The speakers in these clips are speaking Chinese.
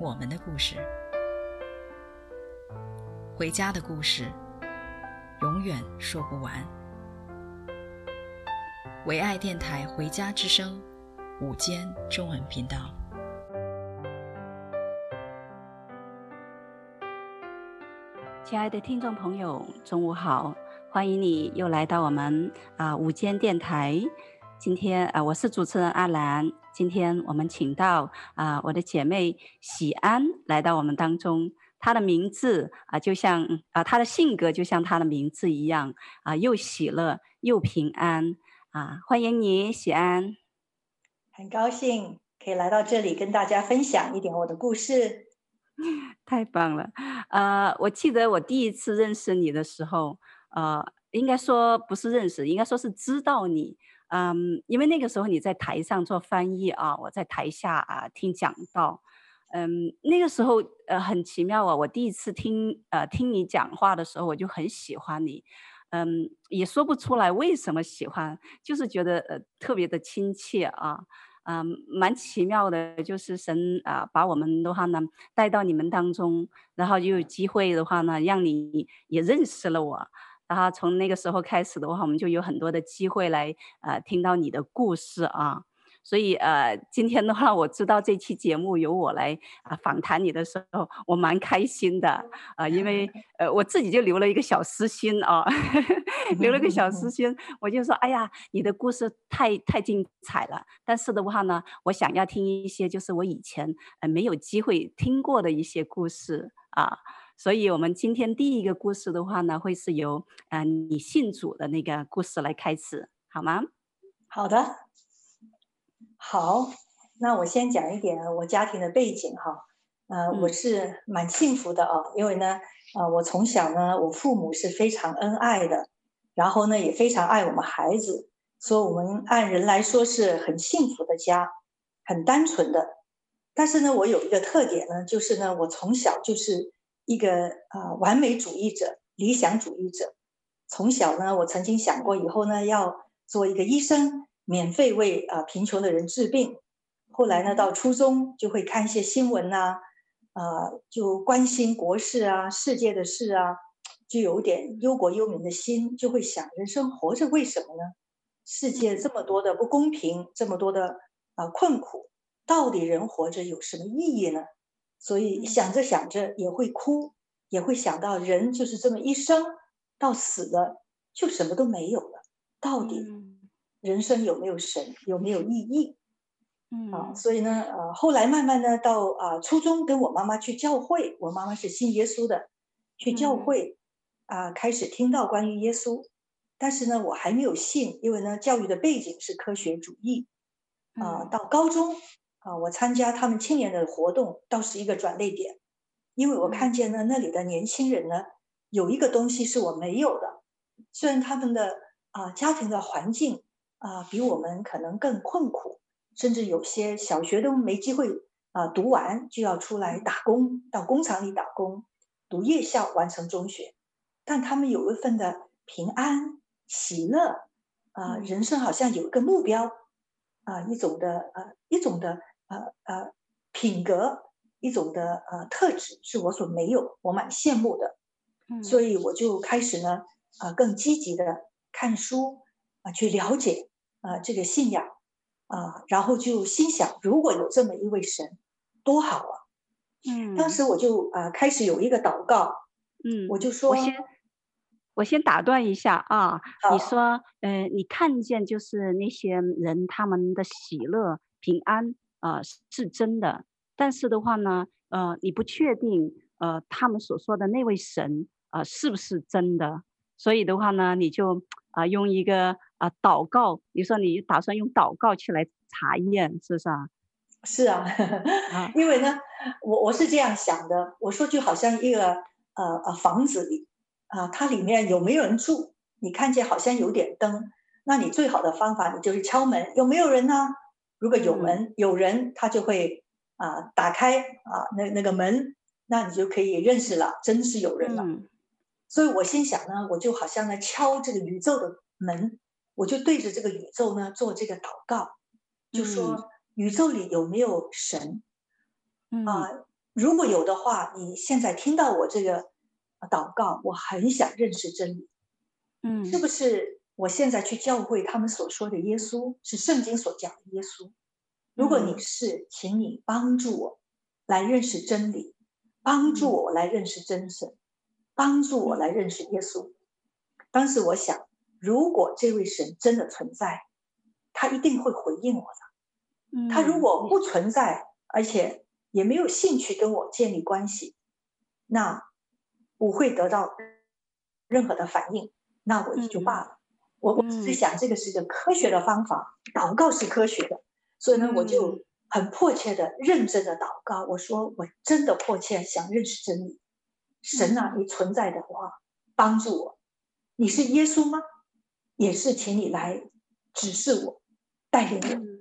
我们的故事，回家的故事。永远说不完。唯爱电台《回家之声》午间中文频道，亲爱的听众朋友，中午好！欢迎你又来到我们啊午间电台。今天啊，我是主持人阿兰。今天我们请到啊我的姐妹喜安来到我们当中。她的名字啊，就像啊，她的性格就像她的名字一样啊，又喜乐又平安啊！欢迎你，喜安。很高兴可以来到这里跟大家分享一点我的故事。太棒了！呃，我记得我第一次认识你的时候，呃，应该说不是认识，应该说是知道你。嗯，因为那个时候你在台上做翻译啊，我在台下啊听讲道。嗯，那个时候呃很奇妙啊，我第一次听呃听你讲话的时候，我就很喜欢你，嗯，也说不出来为什么喜欢，就是觉得呃特别的亲切啊，嗯，蛮奇妙的，就是神啊把我们的话呢带到你们当中，然后又有机会的话呢，让你也认识了我，然后从那个时候开始的话，我们就有很多的机会来呃听到你的故事啊。所以呃，今天的话，我知道这期节目由我来啊访谈你的时候，我蛮开心的啊、呃，因为 呃我自己就留了一个小私心啊，留了个小私 心，我就说，哎呀，你的故事太太精彩了。但是的话呢，我想要听一些就是我以前呃没有机会听过的一些故事啊，所以我们今天第一个故事的话呢，会是由啊、呃、你信主的那个故事来开始，好吗？好的。好，那我先讲一点我家庭的背景哈，呃，我是蛮幸福的啊，因为呢，呃，我从小呢，我父母是非常恩爱的，然后呢，也非常爱我们孩子，所以我们按人来说是很幸福的家，很单纯的。但是呢，我有一个特点呢，就是呢，我从小就是一个呃完美主义者、理想主义者。从小呢，我曾经想过以后呢，要做一个医生。免费为啊贫穷的人治病，后来呢，到初中就会看一些新闻呐，啊，就关心国事啊、世界的事啊，就有点忧国忧民的心，就会想人生活着为什么呢？世界这么多的不公平，这么多的啊困苦，到底人活着有什么意义呢？所以想着想着也会哭，也会想到人就是这么一生，到死了就什么都没有了，到底。人生有没有神？有没有意义？嗯啊，所以呢，呃，后来慢慢呢，到啊、呃、初中跟我妈妈去教会，我妈妈是信耶稣的，去教会啊、呃、开始听到关于耶稣，但是呢，我还没有信，因为呢，教育的背景是科学主义啊、呃。到高中啊、呃，我参加他们青年的活动，倒是一个转捩点，因为我看见呢，那里的年轻人呢，有一个东西是我没有的，虽然他们的啊、呃、家庭的环境。啊，比我们可能更困苦，甚至有些小学都没机会啊读完，就要出来打工，到工厂里打工，读夜校完成中学。但他们有一份的平安喜乐啊，人生好像有一个目标啊，一种的呃、啊，一种的呃呃、啊、品格，一种的呃特质，是我所没有，我蛮羡慕的。所以我就开始呢呃，更积极的看书啊，去了解。啊，这个信仰啊，然后就心想，如果有这么一位神，多好啊！嗯，当时我就啊开始有一个祷告，嗯，我就说，我先我先打断一下啊，你说，呃，你看见就是那些人他们的喜乐平安啊是真的，但是的话呢，呃，你不确定呃他们所说的那位神啊是不是真的，所以的话呢，你就啊用一个。啊，祷告，你说你打算用祷告去来查验，是不是啊？是啊，因为呢，我我是这样想的，我说就好像一个呃呃房子里啊、呃，它里面有没有人住？你看见好像有点灯，那你最好的方法，你就是敲门，有没有人呢？如果有门、嗯、有人，他就会啊、呃、打开啊那那个门，那你就可以认识了，真是有人了。嗯、所以我心想呢，我就好像呢敲这个宇宙的门，我就对着这个宇宙呢做这个祷告，就说。嗯宇宙里有没有神？啊、呃，如果有的话，你现在听到我这个祷告，我很想认识真理。嗯，是不是？我现在去教会，他们所说的耶稣是圣经所讲的耶稣。如果你是，请你帮助我来认识真理，帮助我来认识真神，帮助我来认识耶稣。当时我想，如果这位神真的存在，他一定会回应我的。他如果不存在，而且也没有兴趣跟我建立关系，那不会得到任何的反应，那我也就罢了。我我只是想，这个是一个科学的方法，祷告是科学的，所以呢，我就很迫切的、认真的祷告。我说，我真的迫切想认识真理。神啊，你存在的话，帮助我。你是耶稣吗？也是，请你来指示我，带领我。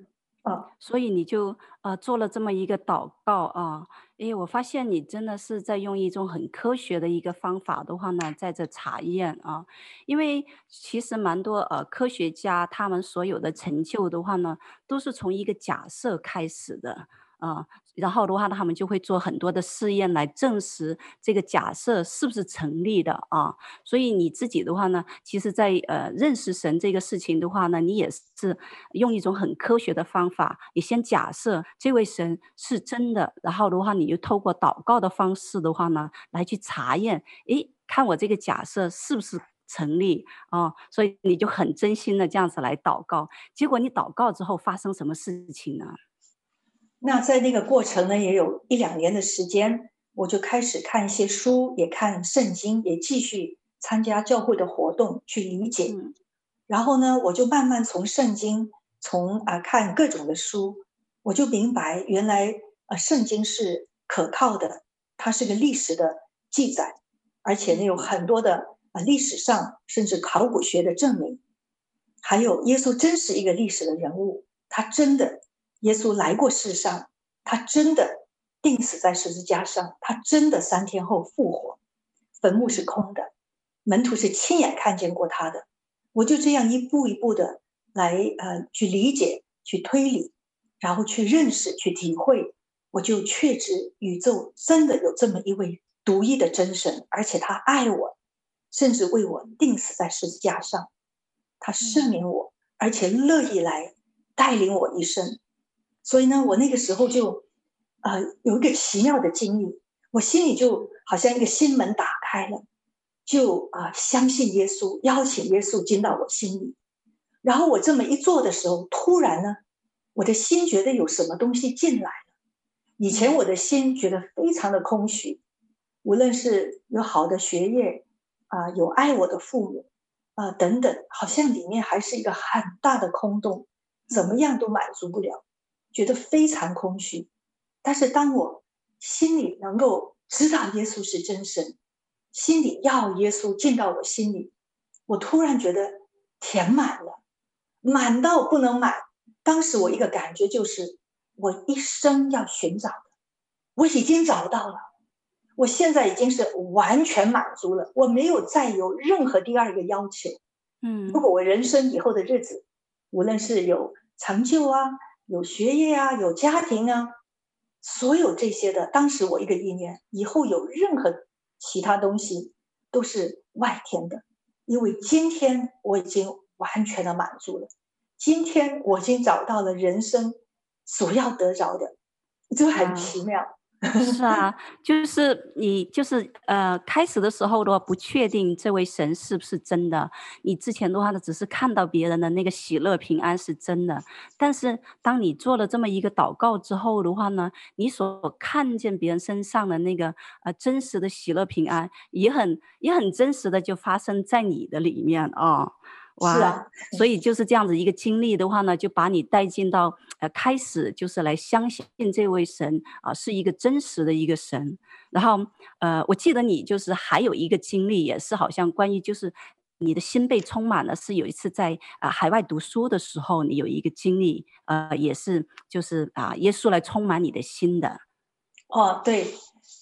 啊，所以你就呃做了这么一个祷告啊，诶，我发现你真的是在用一种很科学的一个方法的话呢，在这查验啊，因为其实蛮多呃科学家他们所有的成就的话呢，都是从一个假设开始的。啊，然后的话呢，他们就会做很多的试验来证实这个假设是不是成立的啊。所以你自己的话呢，其实在呃认识神这个事情的话呢，你也是用一种很科学的方法，你先假设这位神是真的，然后的话，你就透过祷告的方式的话呢，来去查验，诶，看我这个假设是不是成立啊？所以你就很真心的这样子来祷告，结果你祷告之后发生什么事情呢？那在那个过程呢，也有一两年的时间，我就开始看一些书，也看圣经，也继续参加教会的活动去理解。然后呢，我就慢慢从圣经，从啊看各种的书，我就明白原来啊圣经是可靠的，它是个历史的记载，而且呢有很多的啊历史上甚至考古学的证明，还有耶稣真是一个历史的人物，他真的。耶稣来过世上，他真的钉死在十字架上，他真的三天后复活，坟墓是空的，门徒是亲眼看见过他的。我就这样一步一步的来呃去理解、去推理，然后去认识、去体会，我就确知宇宙真的有这么一位独一的真神，而且他爱我，甚至为我钉死在十字架上，他赦免我，而且乐意来带领我一生。所以呢，我那个时候就，呃，有一个奇妙的经历，我心里就好像一个心门打开了，就啊、呃，相信耶稣，邀请耶稣进到我心里。然后我这么一做的时候，突然呢，我的心觉得有什么东西进来了。以前我的心觉得非常的空虚，无论是有好的学业啊、呃，有爱我的父母啊、呃、等等，好像里面还是一个很大的空洞，怎么样都满足不了。觉得非常空虚，但是当我心里能够知道耶稣是真神，心里要耶稣进到我心里，我突然觉得填满了，满到不能满。当时我一个感觉就是，我一生要寻找的，我已经找到了，我现在已经是完全满足了，我没有再有任何第二个要求。嗯，如果我人生以后的日子，无论是有成就啊。有学业啊，有家庭啊，所有这些的，当时我一个意念，以后有任何其他东西都是外天的，因为今天我已经完全的满足了，今天我已经找到了人生所要得着的，就很奇妙。是啊，就是你就是呃，开始的时候的话不确定这位神是不是真的，你之前的话呢只是看到别人的那个喜乐平安是真的，但是当你做了这么一个祷告之后的话呢，你所看见别人身上的那个呃真实的喜乐平安也很也很真实的就发生在你的里面啊。哇，是啊，所以就是这样子一个经历的话呢，就把你带进到呃开始就是来相信这位神啊、呃、是一个真实的一个神。然后呃，我记得你就是还有一个经历，也是好像关于就是你的心被充满了，是有一次在啊、呃、海外读书的时候，你有一个经历，呃，也是就是啊、呃、耶稣来充满你的心的。哦，对，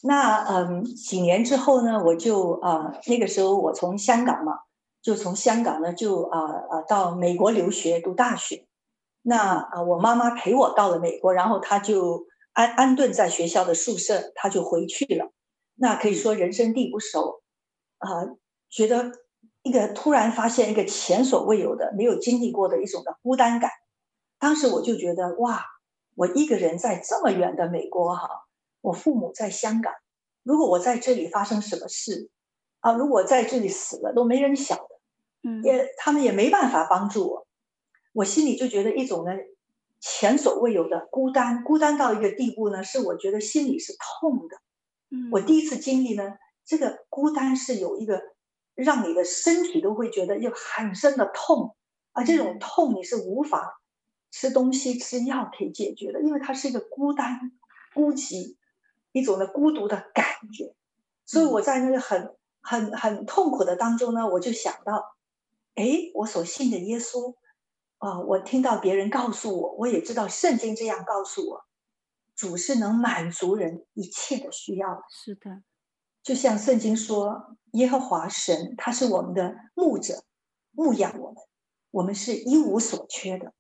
那嗯几年之后呢，我就啊、呃、那个时候我从香港嘛。就从香港呢，就啊啊、到美国留学读大学。那啊、我妈妈陪我到了美国，然后她就安安顿在学校的宿舍，她就回去了。那可以说人生地不熟，啊、觉得一个突然发现一个前所未有的、没有经历过的一种的孤单感。当时我就觉得哇，我一个人在这么远的美国哈，我父母在香港，如果我在这里发生什么事啊，如果在这里死了，都没人晓。嗯，也他们也没办法帮助我，我心里就觉得一种呢前所未有的孤单，孤单到一个地步呢，是我觉得心里是痛的。嗯，我第一次经历呢，这个孤单是有一个让你的身体都会觉得有很深的痛，而这种痛你是无法吃东西吃药可以解决的，因为它是一个孤单、孤寂一种的孤独的感觉。所以我在那个很很很痛苦的当中呢，我就想到。哎，我所信的耶稣，啊、呃，我听到别人告诉我，我也知道圣经这样告诉我，主是能满足人一切的需要的。是的，就像圣经说，耶和华神他是我们的牧者，牧养我们，我们是一无所缺的。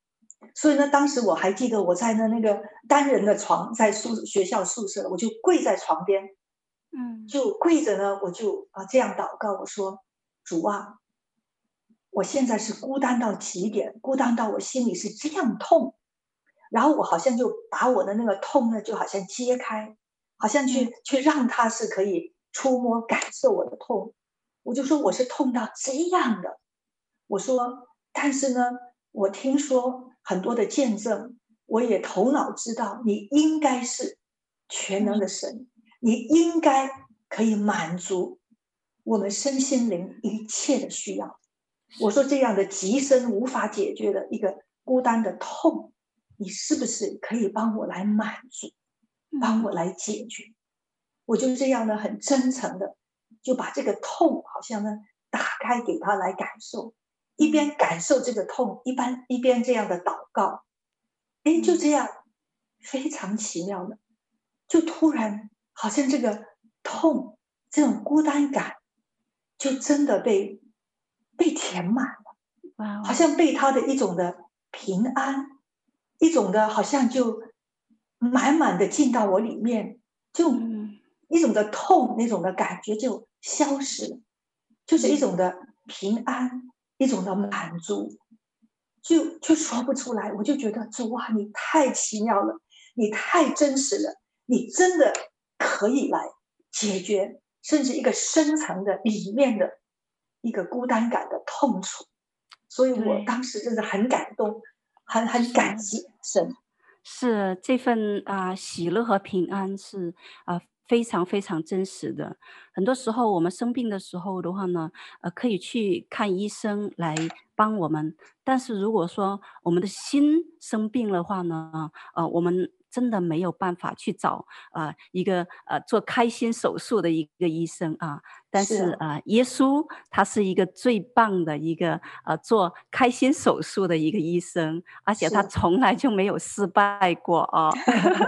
所以呢，当时我还记得我在那那个单人的床，在宿学校宿舍，我就跪在床边，嗯，就跪着呢，我就啊这样祷告，我说，主啊。我现在是孤单到极点，孤单到我心里是这样痛，然后我好像就把我的那个痛呢，就好像揭开，好像去去让他是可以触摸感受我的痛，我就说我是痛到这样的，我说，但是呢，我听说很多的见证，我也头脑知道你应该是全能的神，你应该可以满足我们身心灵一切的需要。我说这样的极深无法解决的一个孤单的痛，你是不是可以帮我来满足，帮我来解决？我就这样的很真诚的就把这个痛好像呢打开给他来感受，一边感受这个痛，一般一边这样的祷告，哎，就这样非常奇妙的，就突然好像这个痛这种孤单感就真的被。被填满了，好像被他的一种的平安，一种的好像就满满的进到我里面，就一种的痛，那种的感觉就消失了，就是一种的平安，一种的满足，就就说不出来。我就觉得主啊，你太奇妙了，你太真实了，你真的可以来解决，甚至一个深层的里面的。一个孤单感的痛楚，所以我当时真的很感动，很很感激神。是这份啊、呃、喜乐和平安是啊、呃、非常非常真实的。很多时候我们生病的时候的话呢，呃可以去看医生来帮我们，但是如果说我们的心生病的话呢，呃我们。真的没有办法去找啊、呃、一个呃做开心手术的一个医生啊，但是啊、呃、耶稣他是一个最棒的一个呃做开心手术的一个医生，而且他从来就没有失败过啊，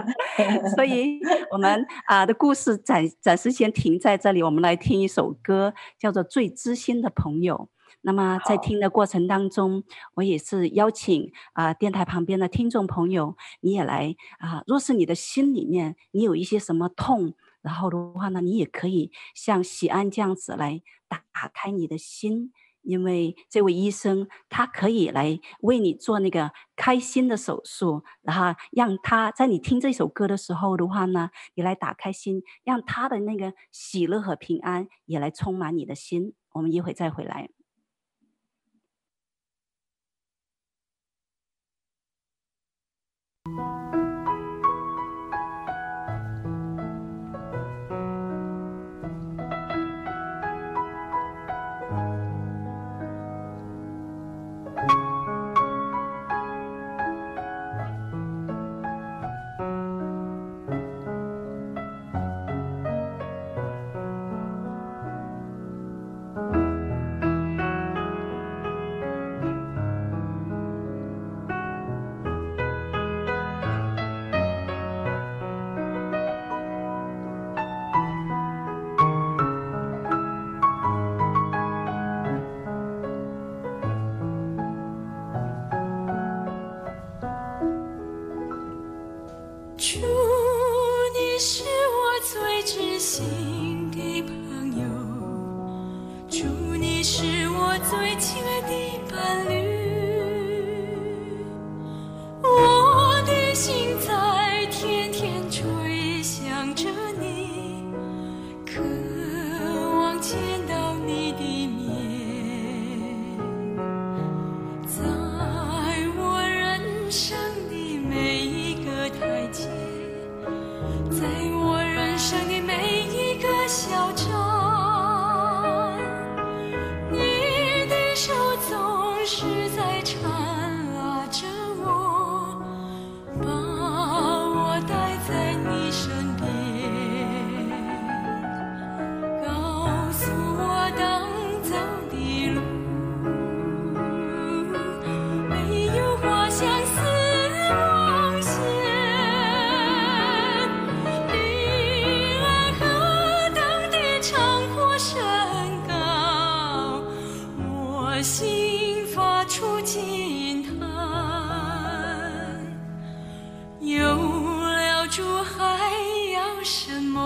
所以我们啊、呃、的故事暂暂时先停在这里，我们来听一首歌，叫做《最知心的朋友》。那么在听的过程当中，我也是邀请啊、呃、电台旁边的听众朋友，你也来啊、呃。若是你的心里面你有一些什么痛，然后的话呢，你也可以像喜安这样子来打开你的心，因为这位医生他可以来为你做那个开心的手术，然后让他在你听这首歌的时候的话呢，你来打开心，让他的那个喜乐和平安也来充满你的心。我们一会再回来。山高，我心发出惊叹。有了珠，还要什么？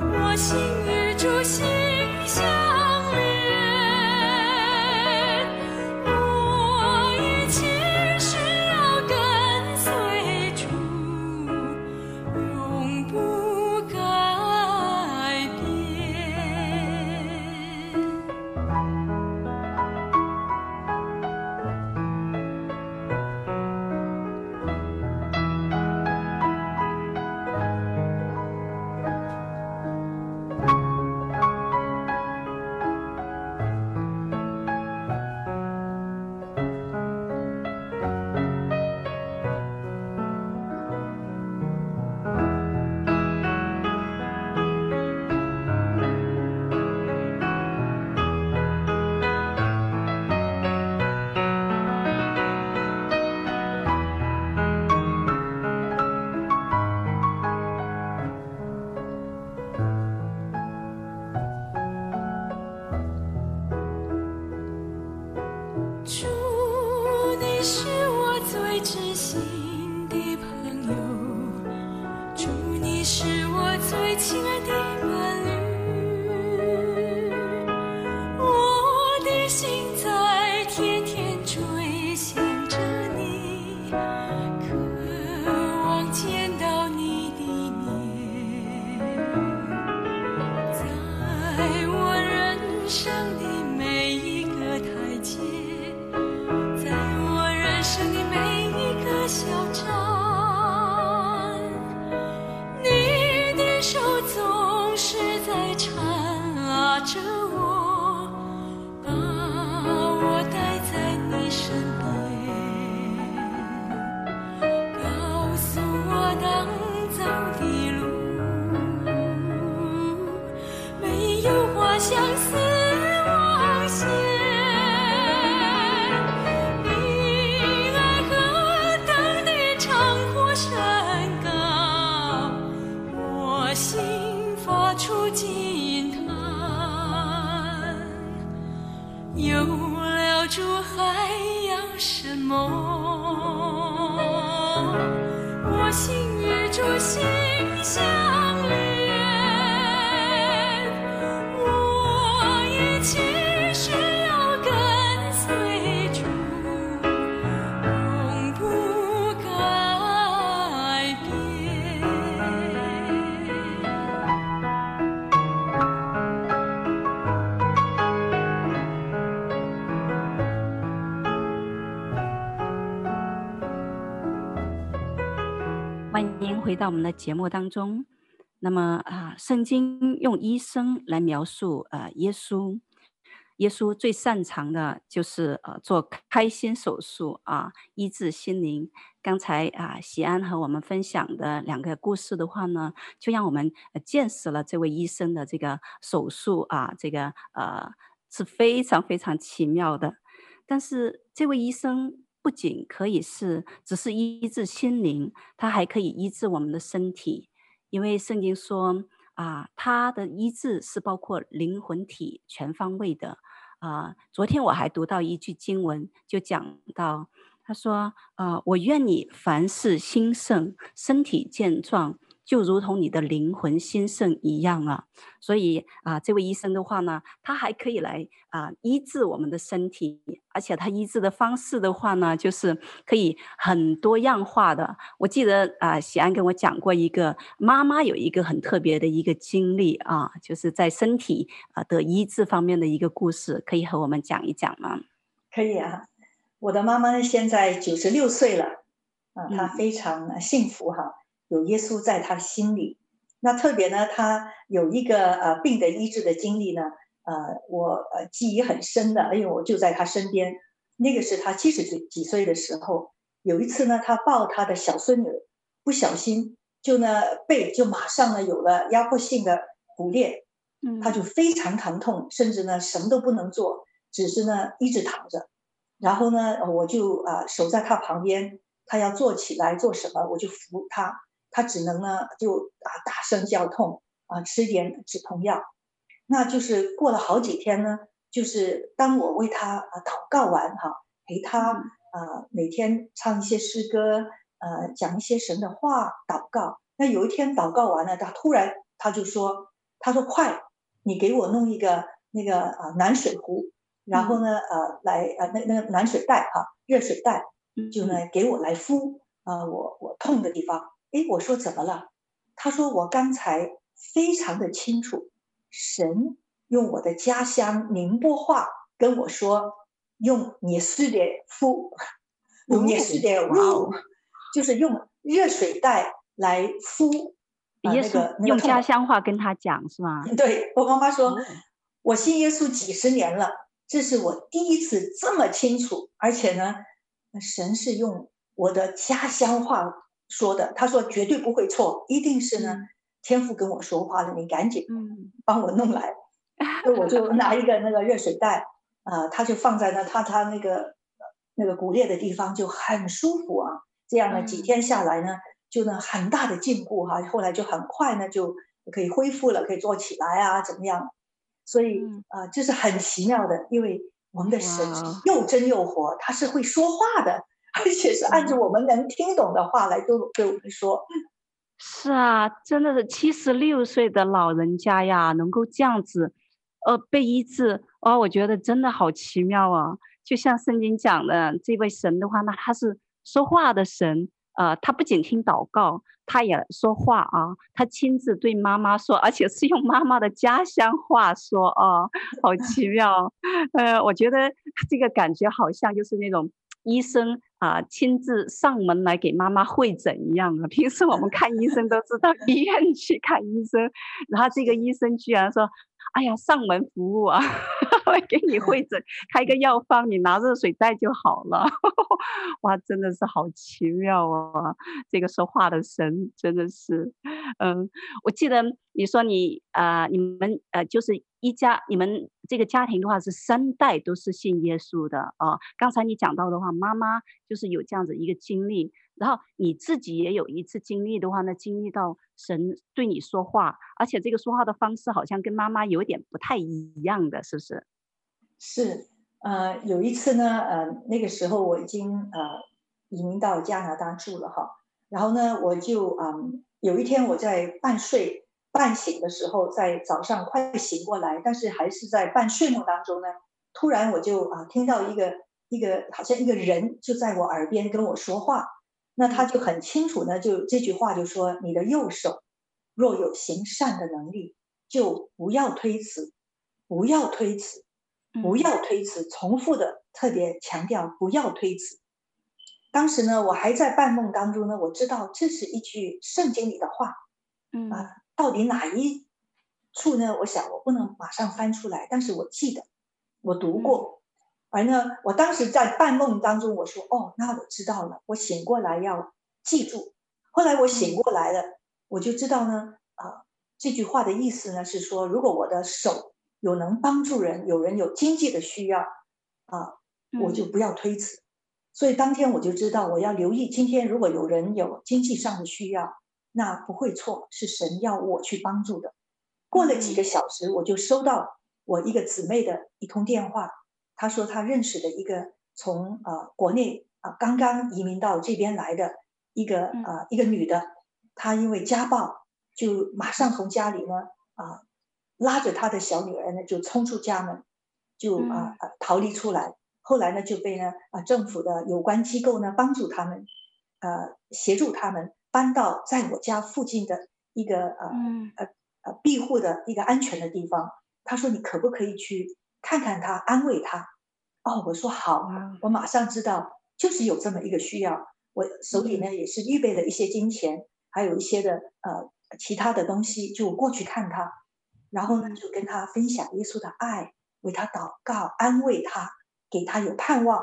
我心。回到我们的节目当中，那么啊，圣经用医生来描述啊，耶稣，耶稣最擅长的就是呃做开心手术啊，医治心灵。刚才啊，喜安和我们分享的两个故事的话呢，就让我们见识了这位医生的这个手术啊，这个呃是非常非常奇妙的。但是这位医生。不仅可以是只是医治心灵，它还可以医治我们的身体，因为圣经说啊，它的医治是包括灵魂体全方位的啊。昨天我还读到一句经文，就讲到他说啊，我愿你凡事兴盛，身体健壮，就如同你的灵魂兴盛一样啊。所以啊，这位医生的话呢，他还可以来啊医治我们的身体，而且他医治的方式的话呢，就是可以很多样化的。我记得啊，喜安跟我讲过一个妈妈有一个很特别的一个经历啊，就是在身体啊的医治方面的一个故事，可以和我们讲一讲吗？可以啊，我的妈妈呢现在九十六岁了，啊，她非常幸福哈，有耶稣在他心里。那特别呢，他有一个呃病的医治的经历呢，呃，我呃记忆很深的，因为我就在他身边。那个是他七十岁几岁的时候，有一次呢，他抱他的小孙女，不小心就呢背就马上呢有了压迫性的骨裂，嗯，他就非常疼痛，甚至呢什么都不能做。只是呢，一直躺着，然后呢，我就啊、呃、守在他旁边，他要坐起来做什么，我就扶他，他只能呢就啊大声叫痛啊，吃点止痛药。那就是过了好几天呢，就是当我为他啊祷告完哈，陪他啊每天唱一些诗歌，呃讲一些神的话祷告。那有一天祷告完了，他突然他就说，他说快，你给我弄一个那个啊暖水壶。然后呢，呃，来，呃，那那个暖水袋哈，热水袋，就呢给我来敷，啊、呃，我我痛的地方，哎，我说怎么了？他说我刚才非常的清楚，神用我的家乡宁波话跟我说，用你是的敷，用你是的敷，就是用热水袋来敷，呃、那个用家乡话跟他讲是吗？对，我妈妈说，嗯、我信耶稣几十年了。这是我第一次这么清楚，而且呢，神是用我的家乡话说的。他说绝对不会错，一定是呢，天父跟我说话了。你赶紧帮我弄来，所以我就拿一个那个热水袋，啊、呃，他就放在那他他那个那个骨裂的地方就很舒服啊。这样呢，几天下来呢，就呢很大的进步哈、啊。后来就很快呢就可以恢复了，可以坐起来啊，怎么样？所以啊、呃，这是很奇妙的，因为我们的神又真又活，他是会说话的，而且是按照我们能听懂的话来对对我们说。是啊，真的是七十六岁的老人家呀，能够这样子，呃，被医治，哦，我觉得真的好奇妙啊！就像圣经讲的，这位神的话，那他是说话的神。呃，他不仅听祷告，他也说话啊，他亲自对妈妈说，而且是用妈妈的家乡话说啊，好奇妙。呃，我觉得这个感觉好像就是那种医生啊亲自上门来给妈妈会诊一样的。平时我们看医生都是到 医院去看医生，然后这个医生居然说。哎呀，上门服务啊，会给你会诊，开个药方，你拿热水袋就好了。哇，真的是好奇妙啊！这个说话的神真的是，嗯，我记得你说你啊、呃，你们呃，就是一家，你们这个家庭的话是三代都是信耶稣的啊、呃。刚才你讲到的话，妈妈就是有这样子一个经历。然后你自己也有一次经历的话呢，经历到神对你说话，而且这个说话的方式好像跟妈妈有点不太一样的，是不是？是，呃，有一次呢，呃，那个时候我已经呃移民到加拿大住了哈，然后呢，我就嗯、有一天我在半睡半醒的时候，在早上快醒过来，但是还是在半睡梦当中呢，突然我就啊、听到一个一个好像一个人就在我耳边跟我说话。那他就很清楚呢，就这句话就说：“你的右手若有行善的能力，就不要推辞，不要推辞，不要推辞。”重复的特别强调不要推辞。当时呢，我还在半梦当中呢，我知道这是一句圣经里的话，嗯啊，到底哪一处呢？我想我不能马上翻出来，但是我记得我读过。而呢，我当时在半梦当中，我说：“哦，那我知道了。我醒过来要记住。”后来我醒过来了，我就知道呢，啊，这句话的意思呢是说，如果我的手有能帮助人，有人有经济的需要，啊，我就不要推辞。所以当天我就知道，我要留意今天如果有人有经济上的需要，那不会错，是神要我去帮助的。过了几个小时，我就收到我一个姊妹的一通电话。他说他认识的一个从啊、呃、国内啊、呃、刚刚移民到这边来的一个啊、呃、一个女的，她因为家暴，就马上从家里呢啊拉着她的小女儿呢就冲出家门，就啊啊逃离出来。后来呢就被呢啊政府的有关机构呢帮助他们，呃协助他们搬到在我家附近的一个呃呃呃庇护的一个安全的地方。他说：“你可不可以去看看他，安慰他？”哦，我说好，我马上知道，就是有这么一个需要。我手里呢也是预备了一些金钱，还有一些的呃其他的东西，就过去看他，然后呢就跟他分享耶稣的爱，为他祷告，安慰他，给他有盼望。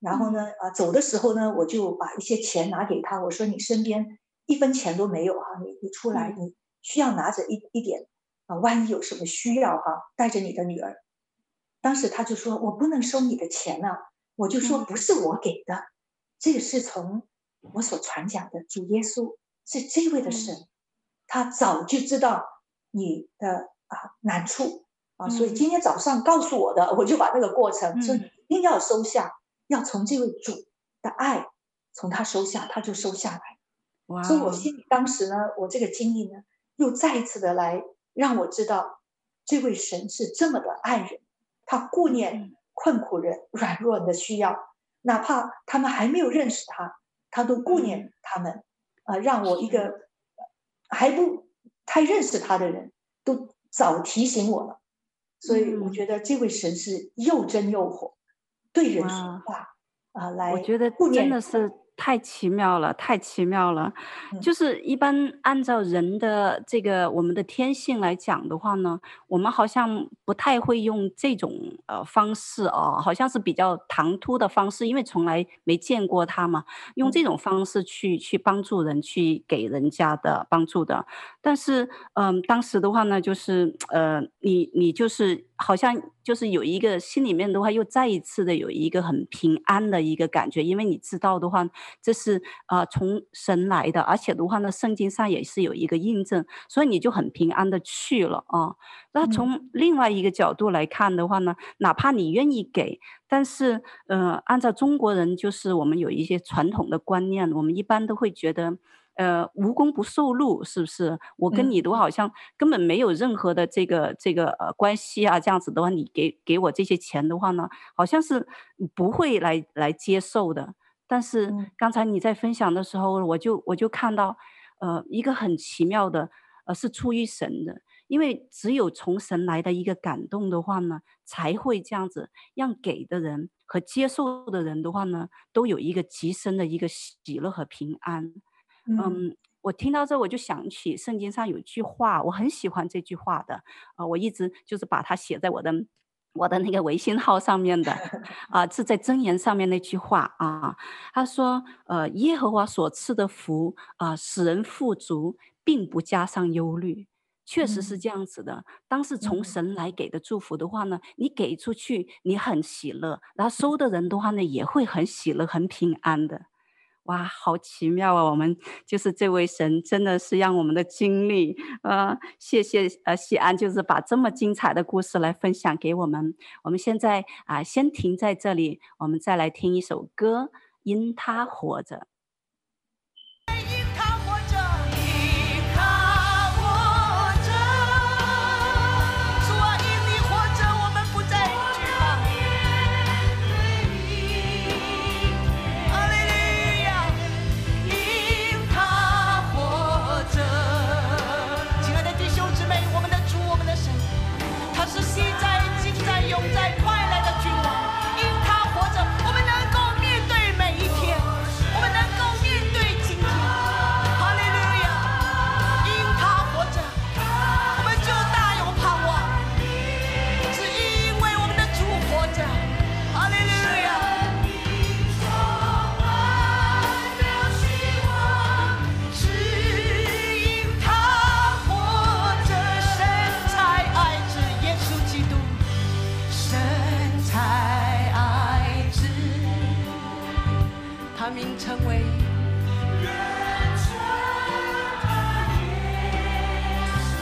然后呢啊走的时候呢，我就把一些钱拿给他，我说你身边一分钱都没有哈，你你出来你需要拿着一一点。啊，万一有什么需要哈，带着你的女儿。当时他就说：“我不能收你的钱呢。”我就说：“不是我给的，这个是从我所传讲的主耶稣是这位的神，他早就知道你的啊难处啊，所以今天早上告诉我的，我就把那个过程说你一定要收下，要从这位主的爱从他收下，他就收下来。哇！所以我心里当时呢，我这个经历呢，又再一次的来。让我知道，这位神是这么的爱人，他顾念困苦人、软弱人的需要，哪怕他们还没有认识他，他都顾念他们。啊、呃，让我一个还不太认识他的人都早提醒我了。所以我觉得这位神是又真又活，对人说话啊，来，我觉得真的是。太奇妙了，太奇妙了，就是一般按照人的这个我们的天性来讲的话呢，我们好像不太会用这种呃方式哦，好像是比较唐突的方式，因为从来没见过他嘛，用这种方式去去帮助人，去给人家的帮助的。但是嗯、呃，当时的话呢，就是呃，你你就是好像就是有一个心里面的话，又再一次的有一个很平安的一个感觉，因为你知道的话。这是啊、呃，从神来的，而且的话呢，圣经上也是有一个印证，所以你就很平安的去了啊。那从另外一个角度来看的话呢，哪怕你愿意给，但是呃，按照中国人就是我们有一些传统的观念，我们一般都会觉得，呃，无功不受禄，是不是？我跟你都好像根本没有任何的这个这个呃关系啊，这样子的话，你给给我这些钱的话呢，好像是不会来来接受的。但是刚才你在分享的时候，我就我就看到，呃，一个很奇妙的，呃，是出于神的，因为只有从神来的一个感动的话呢，才会这样子，让给的人和接受的人的话呢，都有一个极深的一个喜乐和平安。嗯，嗯，我听到这我就想起圣经上有一句话，我很喜欢这句话的，啊、呃，我一直就是把它写在我的。我的那个微信号上面的，啊、呃，是在箴言上面那句话啊，他说，呃，耶和华所赐的福啊、呃，使人富足，并不加上忧虑，确实是这样子的。当是从神来给的祝福的话呢，你给出去，你很喜乐，然后收的人的话呢，也会很喜乐、很平安的。哇，好奇妙啊！我们就是这位神，真的是让我们的经历，呃，谢谢呃，西安，就是把这么精彩的故事来分享给我们。我们现在啊、先停在这里，我们再来听一首歌，《因他活着》。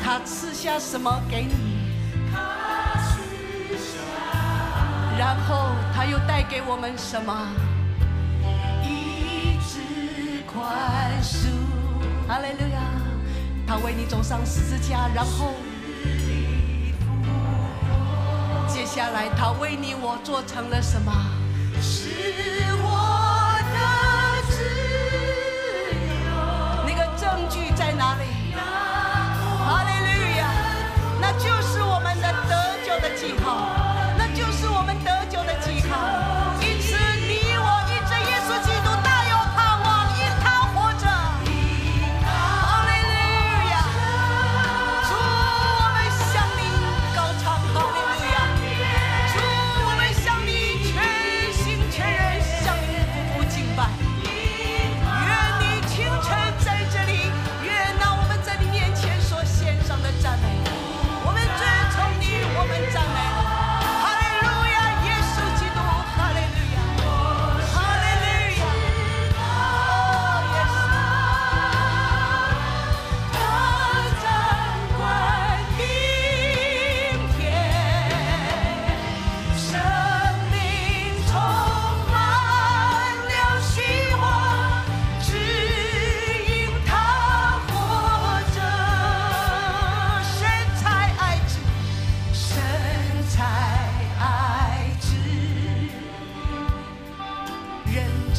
他赐下什么给你？然后他又带给我们什么？一直宽恕。哈利路亚。他为你走上十字架，然后接下来他为你我做成了什么？是我的记号，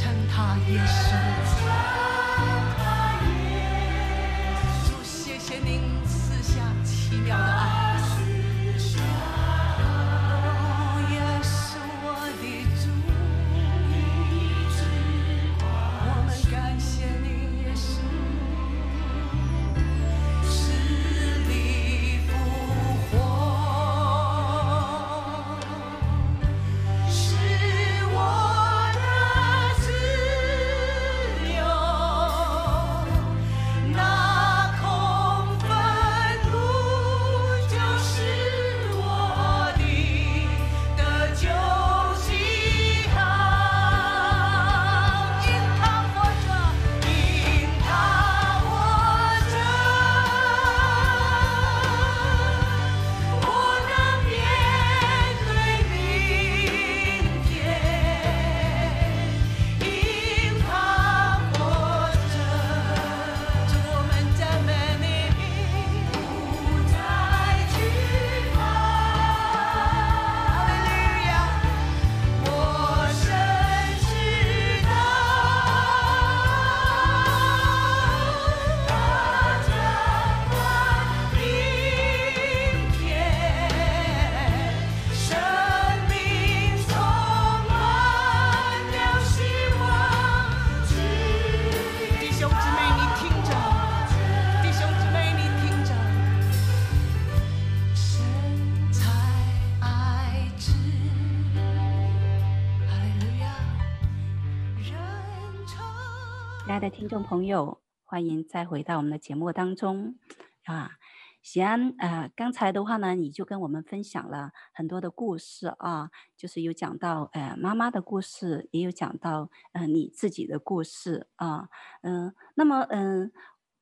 看他也是。亲爱的听众朋友，欢迎再回到我们的节目当中啊！喜安啊，刚才的话呢，你就跟我们分享了很多的故事啊，就是有讲到呃妈妈的故事，也有讲到呃你自己的故事啊，嗯、那么嗯、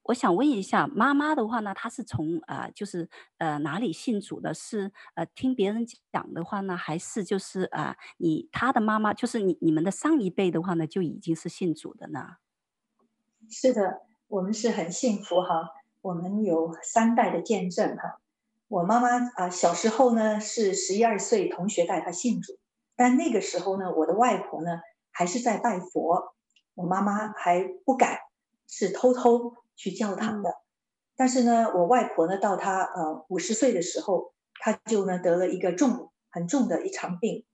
我想问一下，妈妈的话呢，她是从啊、就是呃哪里信主的？是呃听别人讲的话呢，还是就是啊、你她的妈妈，就是你你们的上一辈的话呢，就已经是信主的呢？是的，我们是很幸福哈，我们有三代的见证哈。我妈妈啊，小时候呢是十一二岁，同学带她信主，但那个时候呢，我的外婆呢还是在拜佛，我妈妈还不敢，是偷偷去教堂的。但是呢，我外婆呢到她呃五十岁的时候，她就呢得了一个重很重的一场病。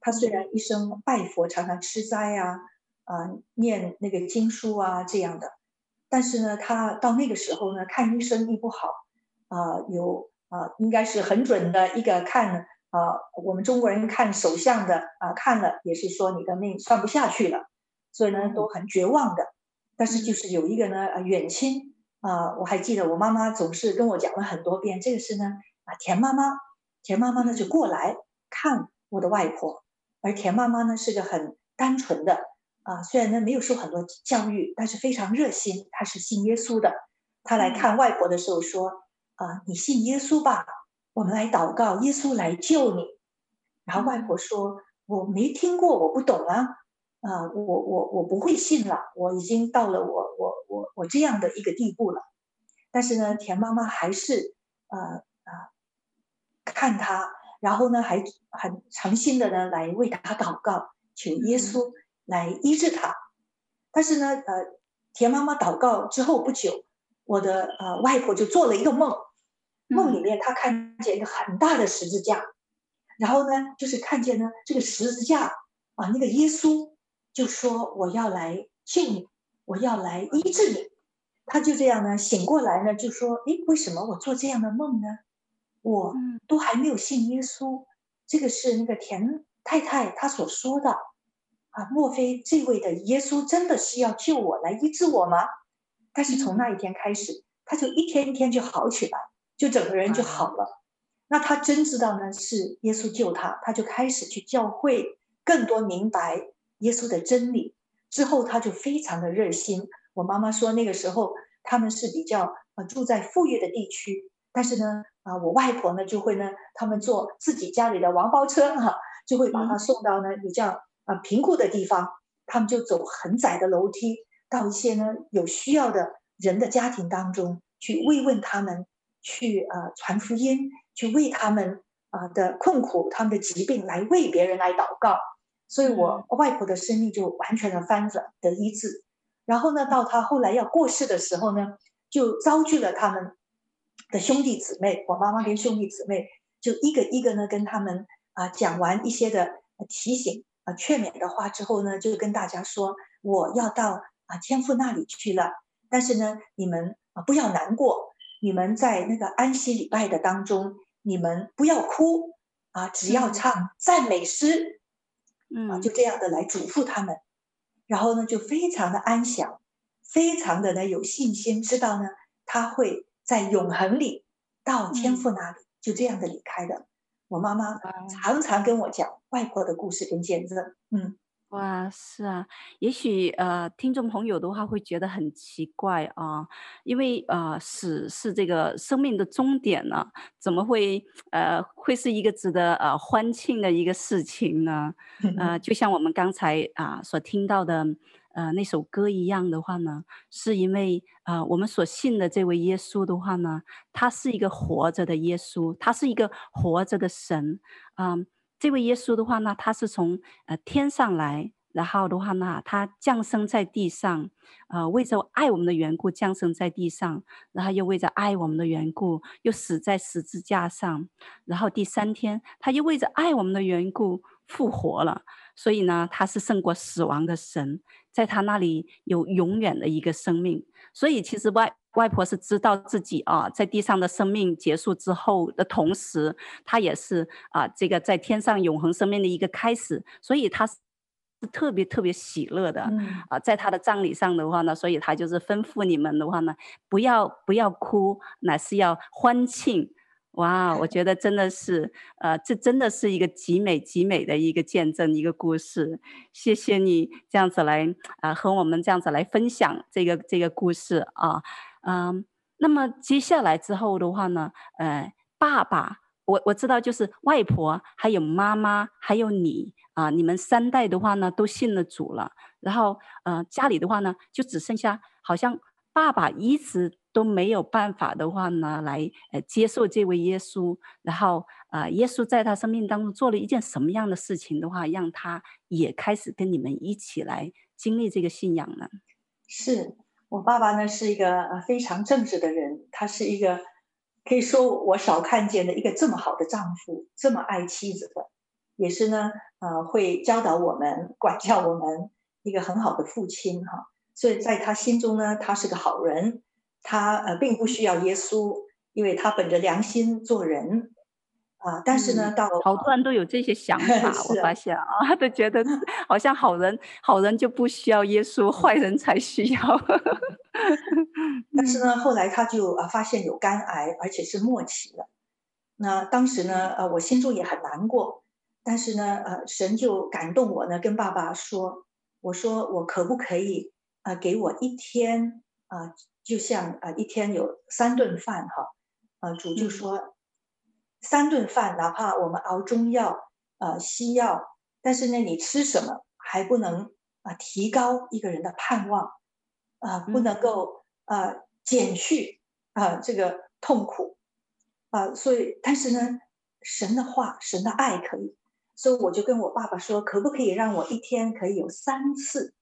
她虽然一生拜佛，常常吃斋啊。啊、念那个经书啊，这样的，但是呢，他到那个时候呢，看医生医不好，啊、有啊、应该是很准的一个看啊、我们中国人看手相的啊、看了也是说你的命算不下去了，所以呢都很绝望的。但是就是有一个呢，远亲啊、我还记得我妈妈总是跟我讲了很多遍，这个是呢啊，田妈妈，田妈妈呢就过来看我的外婆，而田妈妈呢是个很单纯的。啊，虽然呢没有受很多教育，但是非常热心。他是信耶稣的。他来看外婆的时候说：“啊，你信耶稣吧，我们来祷告，耶稣来救你。”然后外婆说：“我没听过，我不懂啊。啊，我我我不会信了。我已经到了我我我我这样的一个地步了。”但是呢，田妈妈还是呃呃看他，然后呢还很诚心的呢来为他祷告，求耶稣来医治他。但是呢，呃，田妈妈祷告之后不久，我的呃外婆就做了一个梦，梦里面她看见一个很大的十字架，然后呢就是看见呢这个十字架啊，那个耶稣就说我要来救你，我要来医治你。他就这样呢，醒过来呢，就说：“诶，为什么我做这样的梦呢？我都还没有信耶稣，这个是那个田太太她所说的啊，莫非这位的耶稣真的是要救我，来医治我吗？”但是从那一天开始，他就一天一天就好起来，就整个人就好了。那他真知道呢，是耶稣救他，他就开始去教会，更多明白耶稣的真理。之后他就非常的热心。我妈妈说那个时候他们是比较呃住在富裕的地区，但是呢啊我外婆呢就会呢他们坐自己家里的王包车哈、啊，就会把他送到呢比较啊贫苦的地方，他们就走很窄的楼梯到一些呢有需要的人的家庭当中去慰问他们，去啊传福音，去为他们啊的困苦、他们的疾病来为别人来祷告，所以我外婆的生命就完全的翻转得医治。然后呢，到他后来要过世的时候呢，就召聚了他们的兄弟姊妹，我妈妈跟兄弟姊妹就一个一个呢跟他们啊讲完一些的提醒啊劝勉的话之后呢，就跟大家说，我要到啊天父那里去了，但是呢，你们啊不要难过，你们在那个安息礼拜的当中，你们不要哭啊，只要唱赞美诗，嗯。啊，就这样的来嘱咐他们。然后呢，就非常的安详，非常的呢有信心，知道呢他会在永恒里到天父那里，就这样的离开的。我妈妈常常跟我讲外婆的故事跟见证，嗯。哇，是啊，也许呃，听众朋友的话会觉得很奇怪啊，因为呃，死是这个生命的终点呢，怎么会呃会是一个值得呃欢庆的一个事情呢？呃，就像我们刚才啊、呃、所听到的呃那首歌一样的话呢，是因为呃我们所信的这位耶稣的话呢，他是一个活着的耶稣，他是一个活着的神，嗯、这位耶稣的话呢，他是从呃天上来，然后的话呢，他降生在地上，呃，为着爱我们的缘故降生在地上，然后又为着爱我们的缘故又死在十字架上，然后第三天他又为着爱我们的缘故复活了，所以呢，他是胜过死亡的神，在他那里有永远的一个生命，所以其实外。外婆是知道自己啊，在地上的生命结束之后的同时，她也是啊，这个在天上永恒生命的一个开始，所以她是特别特别喜乐的啊。在她的葬礼上的话呢，所以她就是吩咐你们的话呢，不要不要哭，乃是要欢庆。哇，我觉得真的是，呃，这真的是一个极美极美的一个见证，一个故事。谢谢你这样子来啊，和我们这样子来分享这个这个故事啊。嗯，那么接下来之后的话呢，呃，爸爸，我我知道就是外婆，还有妈妈，还有你啊，你们三代的话呢都信了主了，然后呃家里的话呢就只剩下好像爸爸一直都没有办法的话呢来呃接受这位耶稣，然后呃耶稣在他生命当中做了一件什么样的事情的话，让他也开始跟你们一起来经历这个信仰呢？是。我爸爸呢是一个非常正直的人，他是一个可以说我少看见的一个这么好的丈夫，这么爱妻子的，也是呢呃会教导我们、管教我们一个很好的父亲哈。所以在他心中呢，他是个好人，他呃并不需要耶稣，因为他本着良心做人。啊，但是呢，到了好多人都有这些想法，我发现啊，都觉得好像好人好人就不需要耶稣，坏人才需要。但是呢，后来他就啊发现有肝癌，而且是末期了。那当时呢，呃，我心中也很难过。但是呢，呃，神就感动我呢，跟爸爸说：“我说我可不可以啊，给我一天啊，就像啊一天有三顿饭哈。”啊，主就说。嗯三顿饭，哪怕我们熬中药、呃西药，但是呢，你吃什么还不能啊、呃、提高一个人的盼望，啊、呃，不能够啊、呃、减去啊、啊，这个痛苦啊，所以但是呢，神的话，神的爱可以，所以我就跟我爸爸说，可不可以让我一天可以有三次，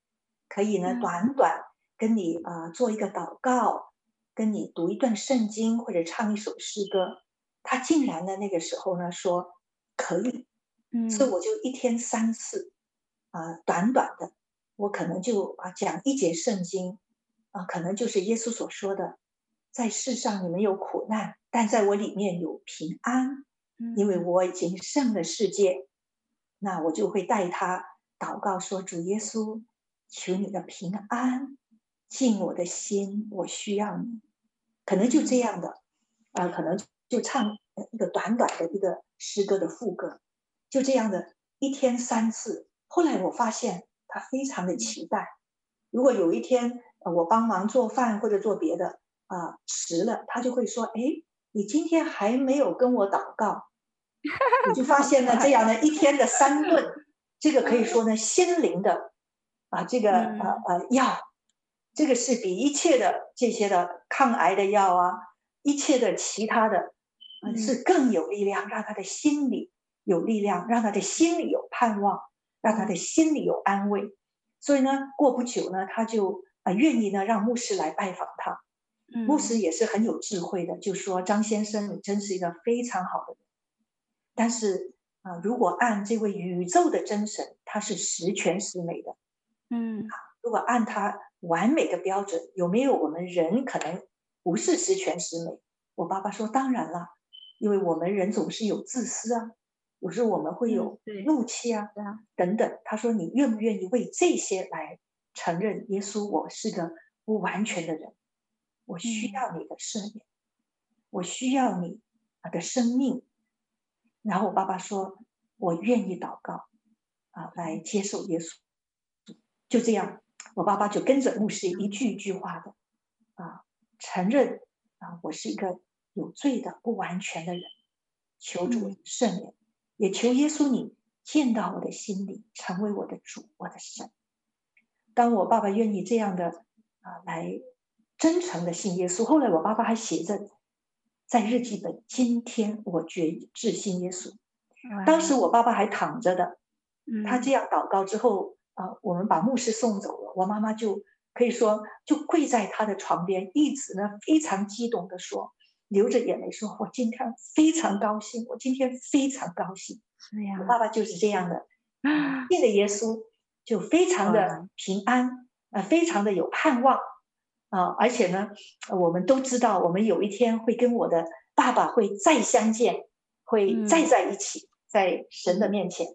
可以呢，短短跟你啊做一个祷告，跟你读一段圣经或者唱一首诗歌。他竟然呢，那个时候呢说可以，嗯，所以我就一天三次，啊，短短的，我可能就啊讲一节圣经，啊，可能就是耶稣所说的，在世上你们有苦难，但在我里面有平安，因为我已经胜了世界，那我就会带他祷告说，主耶稣，求你的平安进我的心，我需要你，可能就这样的，啊，可能。就唱一个短短的一个诗歌的副歌，就这样的一天三次。后来我发现他非常的期待。如果有一天我帮忙做饭或者做别的啊迟了，他就会说：“哎，你今天还没有跟我祷告。”我就发现呢，这样的一天的三顿，这个可以说呢，心灵的啊这个呃呃药，这个是比一切的这些的抗癌的药啊，一切的其他的。是更有力量，让他的心里有力量，让他的心里有盼望，让他的心里有安慰。所以呢，过不久呢，他就啊愿意呢让牧师来拜访他。牧师也是很有智慧的，就说张先生，你真是一个非常好的人。但是啊，如果按这位宇宙的真神，他是十全十美的。嗯，如果按他完美的标准，有没有我们人可能不是十全十美？我爸爸说，当然了。因为我们人总是有自私啊，有时候我们会有怒气啊，嗯、等等。他说：“你愿不愿意为这些来承认耶稣？我是个不完全的人，我需要你的赦免，嗯、我需要你的生命。”然后我爸爸说：“我愿意祷告啊，来接受耶稣。”就这样，我爸爸就跟着牧师一句一句话的啊承认啊，我是一个。有罪的不完全的人，求主赦免，也求耶稣你见到我的心里，成为我的主，我的神。当我爸爸愿意这样的啊来真诚的信耶稣，后来我爸爸还写着在日记本：今天我决志信耶稣。当时我爸爸还躺着的，他这样祷告之后啊，我们把牧师送走了，我妈妈就可以说就跪在他的床边，一直呢非常激动的说。流着眼泪说：“我今天非常高兴，我今天非常高兴。”是呀，我爸爸就是这样的，信了耶稣就非常的平安，呃，非常的有盼望啊！而且呢，我们都知道，我们有一天会跟我的爸爸会再相见，会再在一起，在神的面前。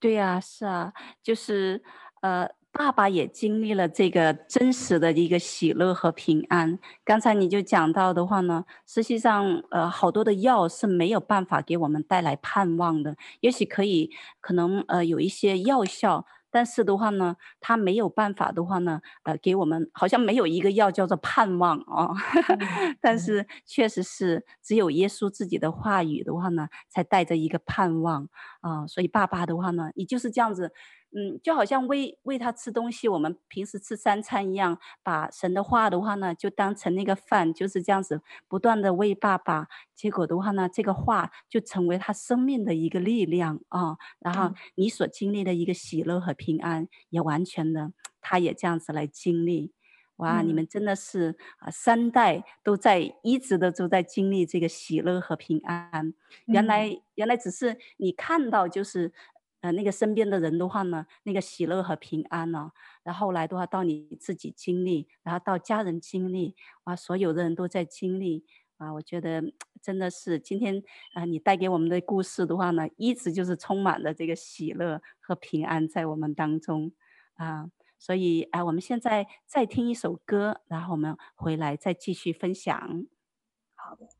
对呀，是啊，就是呃。爸爸也经历了这个真实的一个喜乐和平安。刚才你就讲到的话呢，实际上，呃，好多的药是没有办法给我们带来盼望的。也许可以，可能呃有一些药效，但是的话呢，他没有办法的话呢，呃，给我们好像没有一个药叫做盼望啊。但是确实是只有耶稣自己的话语的话呢，才带着一个盼望啊。所以爸爸的话呢，你就是这样子。嗯，就好像喂喂他吃东西，我们平时吃三餐一样，把神的话的话呢，就当成那个饭，就是这样子不断的喂爸爸。结果的话呢，这个话就成为他生命的一个力量啊。然后你所经历的一个喜乐和平安，也完全的，他也这样子来经历。哇，你们真的是啊，三代都在一直的都在经历这个喜乐和平安。原来原来只是你看到就是。呃，那个身边的人的话呢，那个喜乐和平安呢，然后来的话到你自己经历，然后到家人经历，哇，所有的人都在经历，啊，我觉得真的是今天啊，你带给我们的故事的话呢，一直就是充满了这个喜乐和平安在我们当中，啊，所以啊，我们现在再听一首歌，然后我们回来再继续分享。好的。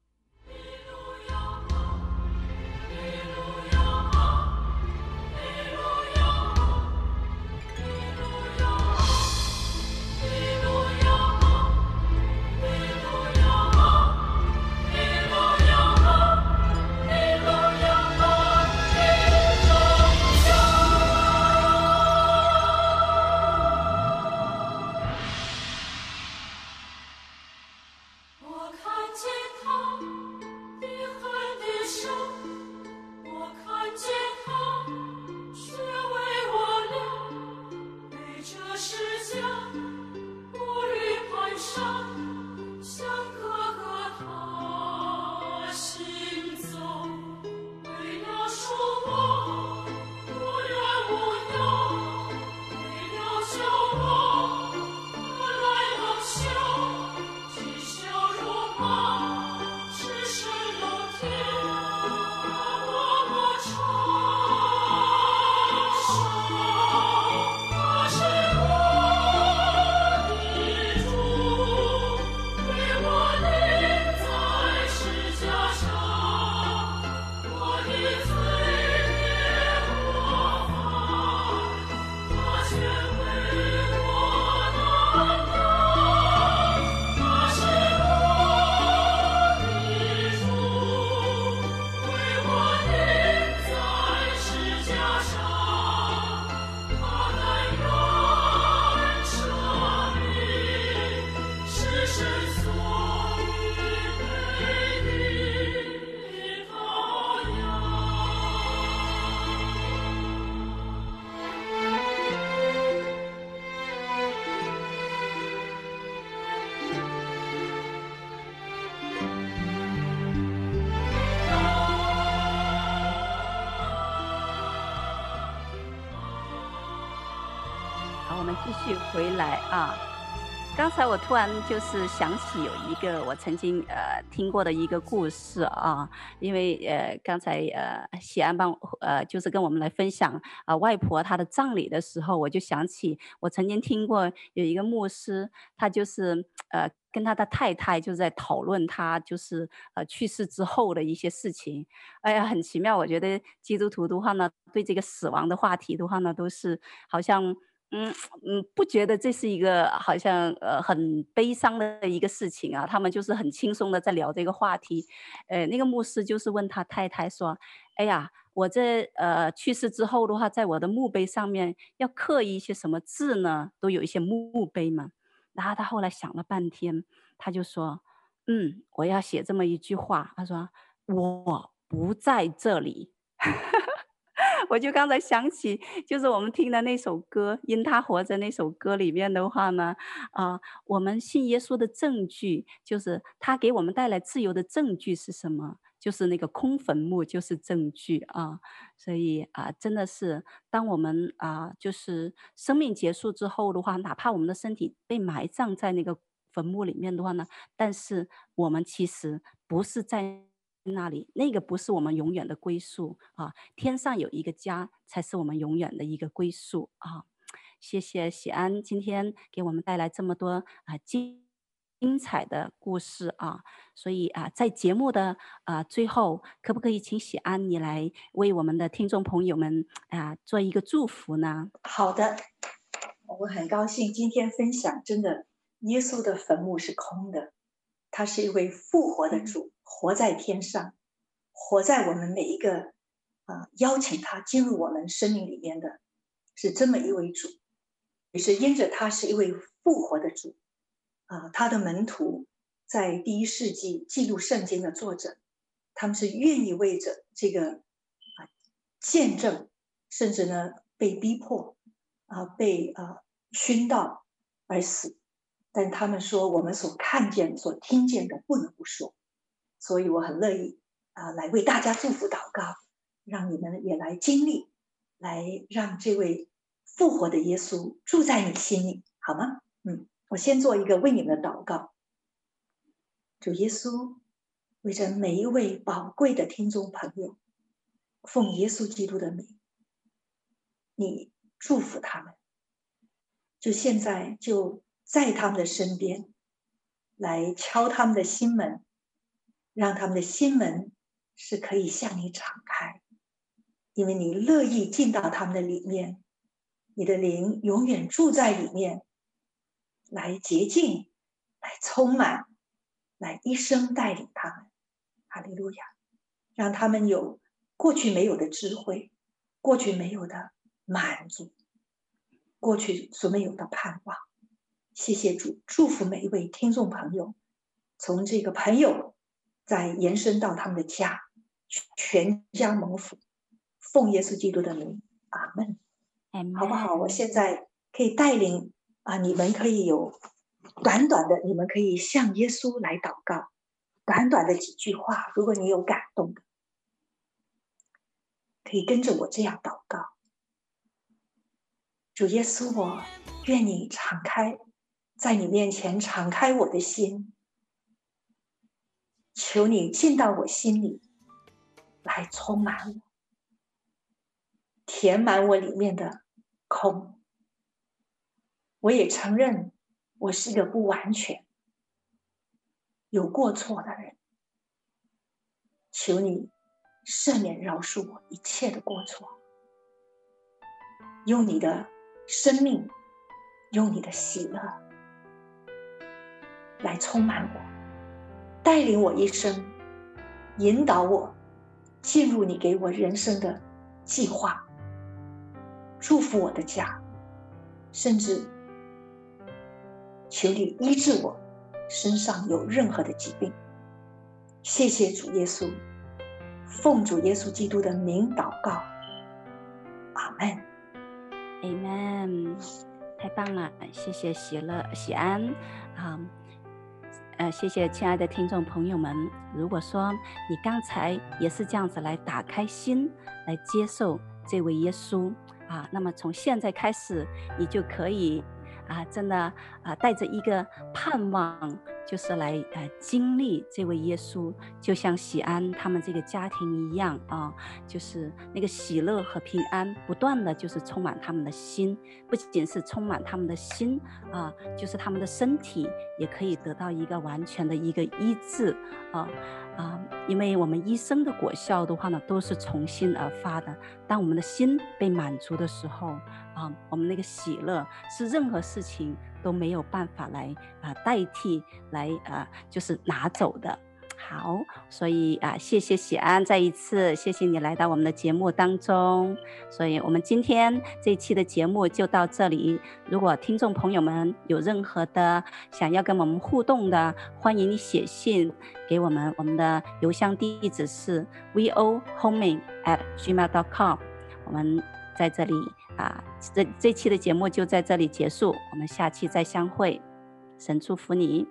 回来啊！刚才我突然就是想起有一个我曾经呃听过的一个故事啊，因为呃刚才呃喜安帮呃就是跟我们来分享啊、呃、外婆她的葬礼的时候，我就想起我曾经听过有一个牧师，他就是呃跟他的太太就在讨论他就是呃去世之后的一些事情。哎呀，很奇妙，我觉得基督徒的话呢，对这个死亡的话题的话呢，都是好像。嗯嗯，不觉得这是一个好像呃很悲伤的一个事情啊？他们就是很轻松的在聊这个话题。呃，那个牧师就是问他太太说：“哎呀，我这呃去世之后的话，在我的墓碑上面要刻一些什么字呢？都有一些墓碑嘛。”然后他后来想了半天，他就说：“嗯，我要写这么一句话。”他说：“我不在这里。” 我就刚才想起，就是我们听的那首歌《因他活着》那首歌里面的话呢，啊、我们信耶稣的证据，就是他给我们带来自由的证据是什么？就是那个空坟墓就是证据啊。所以啊、真的是，当我们啊、就是生命结束之后的话，哪怕我们的身体被埋葬在那个坟墓里面的话呢，但是我们其实不是在。那里，那个不是我们永远的归宿啊！天上有一个家，才是我们永远的一个归宿啊！谢谢喜安今天给我们带来这么多啊精精彩的故事啊！所以啊，在节目的啊最后，可不可以请喜安你来为我们的听众朋友们啊做一个祝福呢？好的，我很高兴今天分享，真的，耶稣的坟墓是空的，他是一位复活的主。嗯活在天上，活在我们每一个啊、呃，邀请他进入我们生命里面的，是这么一位主，也是因着他是一位复活的主啊、呃。他的门徒在第一世纪记录圣经的作者，他们是愿意为着这个啊见证，甚至呢被逼迫啊、呃，被啊熏到而死，但他们说我们所看见、所听见的不能不说。所以我很乐意啊，来为大家祝福祷告，让你们也来经历，来让这位复活的耶稣住在你心里，好吗？嗯，我先做一个为你们的祷告。主耶稣，为着每一位宝贵的听众朋友，奉耶稣基督的名，你祝福他们，就现在就在他们的身边，来敲他们的心门。让他们的心门是可以向你敞开，因为你乐意进到他们的里面，你的灵永远住在里面，来洁净，来充满，来一生带领他们。哈利路亚！让他们有过去没有的智慧，过去没有的满足，过去所没有的盼望。谢谢主，祝福每一位听众朋友，从这个朋友。再延伸到他们的家，全家蒙福，奉耶稣基督的名，阿门，好不好？我现在可以带领啊，你们可以有短短的，你们可以向耶稣来祷告，短短的几句话。如果你有感动的，可以跟着我这样祷告：主耶稣，我愿你敞开，在你面前敞开我的心。求你进到我心里，来充满我，填满我里面的空。我也承认我是一个不完全、有过错的人。求你赦免、饶恕我一切的过错，用你的生命，用你的喜乐来充满我。带领我一生，引导我进入你给我人生的计划，祝福我的家，甚至求你医治我身上有任何的疾病。谢谢主耶稣，奉主耶稣基督的名祷告，阿门，，Amen，太棒了，谢谢喜乐喜安，啊，呃，谢谢亲爱的听众朋友们。如果说你刚才也是这样子来打开心来接受这位耶稣啊，那么从现在开始，你就可以啊，真的啊，带着一个盼望。就是来呃经历这位耶稣，就像喜安他们这个家庭一样啊，就是那个喜乐和平安不断的就是充满他们的心，不仅是充满他们的心啊，就是他们的身体也可以得到一个完全的一个医治啊啊，因为我们一生的果效的话呢，都是从心而发的。当我们的心被满足的时候啊，我们那个喜乐是任何事情。都没有办法来啊、代替来啊、就是拿走的。好，所以啊、谢谢喜安再一次谢谢你来到我们的节目当中。所以我们今天这一期的节目就到这里。如果听众朋友们有任何的想要跟我们互动的，欢迎你写信给我们，我们的邮箱地址是 vohoming@gmail.com。我们在这里。啊，这这期的节目就在这里结束，我们下期再相会，神祝福你。